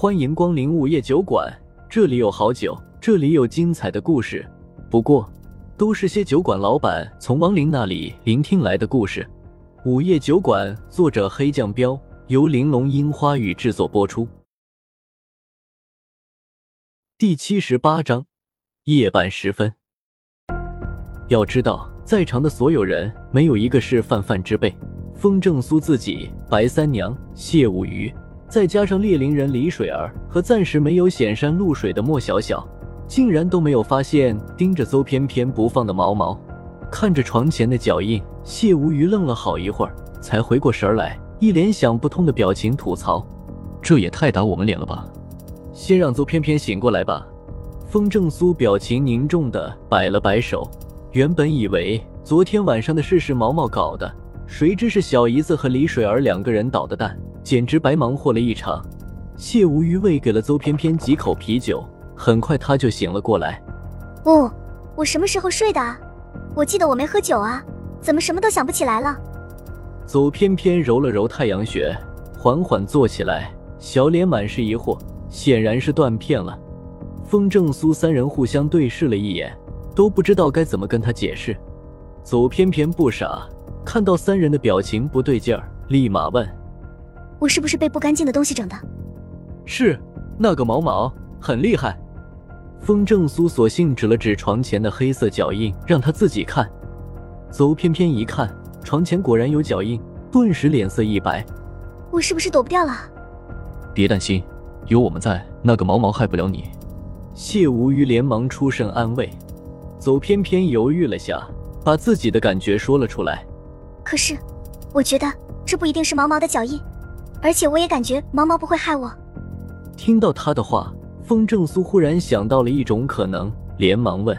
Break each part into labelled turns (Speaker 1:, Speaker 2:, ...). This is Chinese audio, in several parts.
Speaker 1: 欢迎光临午夜酒馆，这里有好酒，这里有精彩的故事。不过，都是些酒馆老板从亡灵那里聆听来的故事。午夜酒馆，作者黑酱标，由玲珑樱花雨制作播出。第七十八章，夜半时分。要知道，在场的所有人没有一个是泛泛之辈。风正苏自己、白三娘、谢五鱼，再加上猎灵人李水儿和暂时没有显山露水的莫小小，竟然都没有发现盯着邹翩翩不放的毛毛。看着床前的脚印，谢无鱼愣了好一会儿，才回过神来，一脸想不通的表情吐槽：“
Speaker 2: 这也太打我们脸了吧！”
Speaker 1: 先让邹翩翩醒过来吧。风正苏表情凝重的摆了摆手，原本以为昨天晚上的事是毛毛搞的。谁知是小姨子和李水儿两个人捣的蛋，简直白忙活了一场。谢无鱼喂给了邹翩翩几口啤酒，很快他就醒了过来。
Speaker 3: 哦，我什么时候睡的？我记得我没喝酒啊，怎么什么都想不起来了？
Speaker 1: 邹翩翩揉了揉太阳穴，缓缓坐起来，小脸满是疑惑，显然是断片了。风正苏三人互相对视了一眼，都不知道该怎么跟他解释。邹翩翩不傻。看到三人的表情不对劲儿，立马问：“
Speaker 3: 我是不是被不干净的东西整的？”“
Speaker 1: 是，那个毛毛很厉害。”风正苏索性指了指床前的黑色脚印，让他自己看。邹偏偏一看，床前果然有脚印，顿时脸色一白：“
Speaker 3: 我是不是躲不掉了？”“
Speaker 2: 别担心，有我们在，那个毛毛害不了你。”
Speaker 1: 谢无鱼连忙出声安慰。邹偏偏犹豫了下，把自己的感觉说了出来。
Speaker 3: 可是，我觉得这不一定是毛毛的脚印，而且我也感觉毛毛不会害我。
Speaker 1: 听到他的话，风正苏忽然想到了一种可能，连忙问：“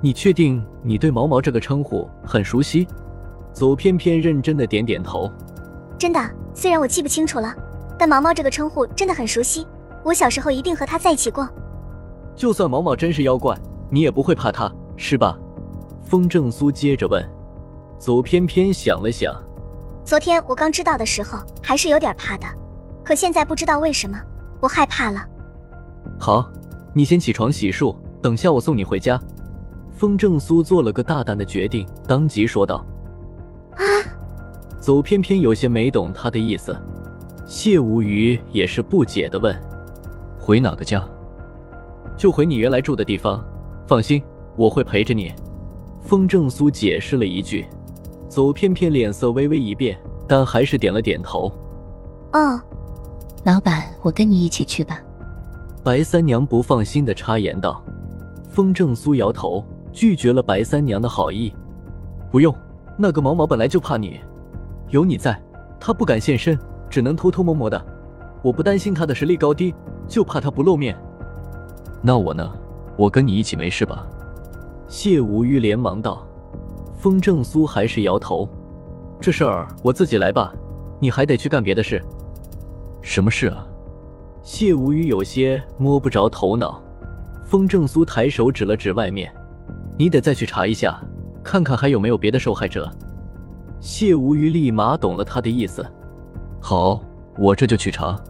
Speaker 1: 你确定你对毛毛这个称呼很熟悉？”左翩翩认真的点点头：“
Speaker 3: 真的，虽然我记不清楚了，但毛毛这个称呼真的很熟悉。我小时候一定和他在一起过。
Speaker 1: 就算毛毛真是妖怪，你也不会怕他，是吧？”风正苏接着问。左翩翩想了想，
Speaker 3: 昨天我刚知道的时候还是有点怕的，可现在不知道为什么我害怕了。
Speaker 1: 好，你先起床洗漱，等下我送你回家。风正苏做了个大胆的决定，当即说道。
Speaker 3: 啊！
Speaker 1: 走。”偏偏有些没懂他的意思，谢无鱼也是不解的问：“
Speaker 2: 回哪个家？
Speaker 1: 就回你原来住的地方。放心，我会陪着你。”风正苏解释了一句。邹翩翩脸色微微一变，但还是点了点头。
Speaker 3: 哦，
Speaker 4: 老板，我跟你一起去吧。
Speaker 1: 白三娘不放心的插言道。风正苏摇头，拒绝了白三娘的好意。不用，那个毛毛本来就怕你，有你在，他不敢现身，只能偷偷摸摸的。我不担心他的实力高低，就怕他不露面。
Speaker 2: 那我呢？我跟你一起没事吧？
Speaker 1: 谢无虞连忙道。风正苏还是摇头，这事儿我自己来吧，你还得去干别的事。
Speaker 2: 什么事啊？
Speaker 1: 谢无虞有些摸不着头脑。风正苏抬手指了指外面，你得再去查一下，看看还有没有别的受害者。谢无虞立马懂了他的意思。
Speaker 2: 好，我这就去查。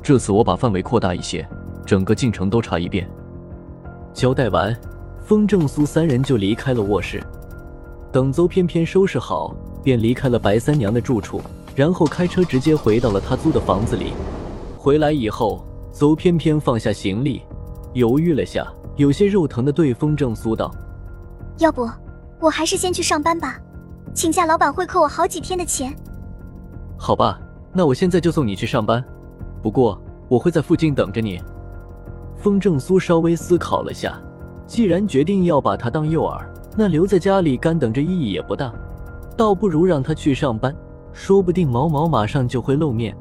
Speaker 2: 这次我把范围扩大一些，整个进城都查一遍。
Speaker 1: 交代完，风正苏三人就离开了卧室。等邹翩翩收拾好，便离开了白三娘的住处，然后开车直接回到了他租的房子里。回来以后，邹翩翩放下行李，犹豫了下，有些肉疼的对风正苏道：“
Speaker 3: 要不，我还是先去上班吧，请假老板会扣我好几天的钱。”
Speaker 1: 好吧，那我现在就送你去上班，不过我会在附近等着你。风正苏稍微思考了下，既然决定要把他当诱饵。那留在家里干等着意义也不大，倒不如让他去上班，说不定毛毛马上就会露面，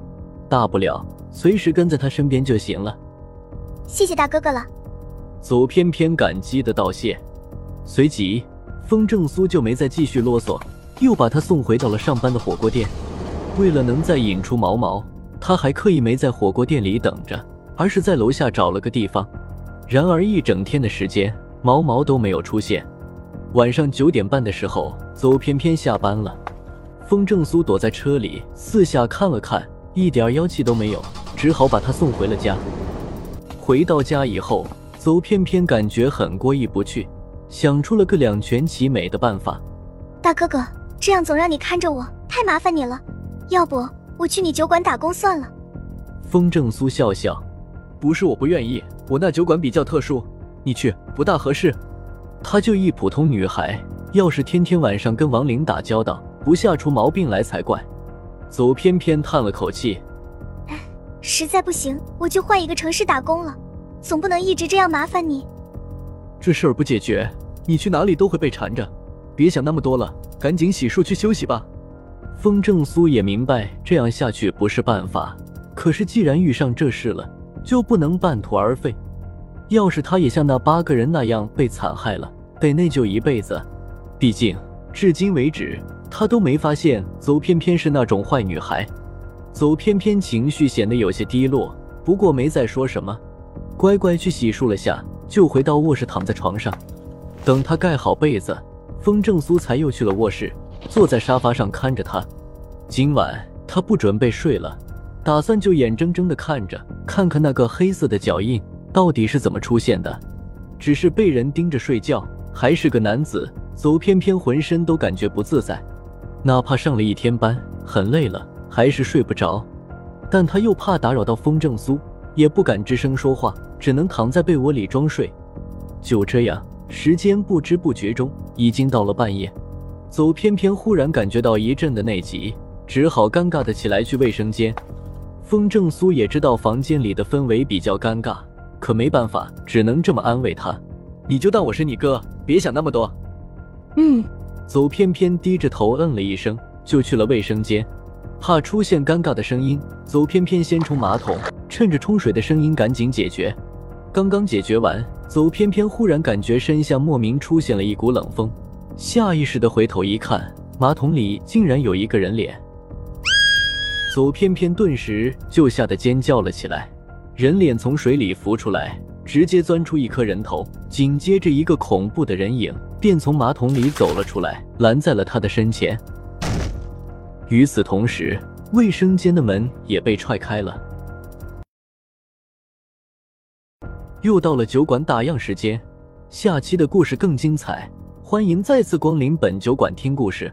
Speaker 1: 大不了随时跟在他身边就行了。
Speaker 3: 谢谢大哥哥了，
Speaker 1: 左翩翩感激的道谢。随即，风正苏就没再继续啰嗦，又把他送回到了上班的火锅店。为了能再引出毛毛，他还刻意没在火锅店里等着，而是在楼下找了个地方。然而一整天的时间，毛毛都没有出现。晚上九点半的时候，邹偏偏下班了。风正苏躲在车里，四下看了看，一点妖气都没有，只好把他送回了家。回到家以后，邹偏偏感觉很过意不去，想出了个两全其美的办法。
Speaker 3: 大哥哥，这样总让你看着我，太麻烦你了。要不我去你酒馆打工算了。
Speaker 1: 风正苏笑笑，
Speaker 2: 不是我不愿意，我那酒馆比较特殊，你去不大合适。
Speaker 1: 她就一普通女孩，要是天天晚上跟亡灵打交道，不吓出毛病来才怪。走偏偏叹了口气。
Speaker 3: 实在不行，我就换一个城市打工了，总不能一直这样麻烦你。
Speaker 2: 这事儿不解决，你去哪里都会被缠着。别想那么多了，赶紧洗漱去休息吧。
Speaker 1: 风正苏也明白这样下去不是办法，可是既然遇上这事了，就不能半途而废。要是他也像那八个人那样被残害了，得内疚一辈子。毕竟至今为止，他都没发现邹偏偏是那种坏女孩。邹偏偏情绪显得有些低落，不过没再说什么，乖乖去洗漱了下，就回到卧室躺在床上。等他盖好被子，风正苏才又去了卧室，坐在沙发上看着他。今晚他不准备睡了，打算就眼睁睁的看着，看看那个黑色的脚印到底是怎么出现的。只是被人盯着睡觉，还是个男子，走偏偏浑身都感觉不自在，哪怕上了一天班，很累了。还是睡不着，但他又怕打扰到风正苏，也不敢吱声说话，只能躺在被窝里装睡。就这样，时间不知不觉中已经到了半夜。走偏偏忽然感觉到一阵的内急，只好尴尬的起来去卫生间。风正苏也知道房间里的氛围比较尴尬，可没办法，只能这么安慰他：“
Speaker 2: 你就当我是你哥，别想那么多。”
Speaker 3: 嗯。
Speaker 1: 邹偏偏低着头嗯了一声，就去了卫生间。怕出现尴尬的声音，邹偏偏先冲马桶，趁着冲水的声音赶紧解决。刚刚解决完，邹偏偏忽然感觉身下莫名出现了一股冷风，下意识的回头一看，马桶里竟然有一个人脸。邹偏偏顿时就吓得尖叫了起来。人脸从水里浮出来，直接钻出一颗人头，紧接着一个恐怖的人影便从马桶里走了出来，拦在了他的身前。与此同时，卫生间的门也被踹开了。又到了酒馆打烊时间，下期的故事更精彩，欢迎再次光临本酒馆听故事。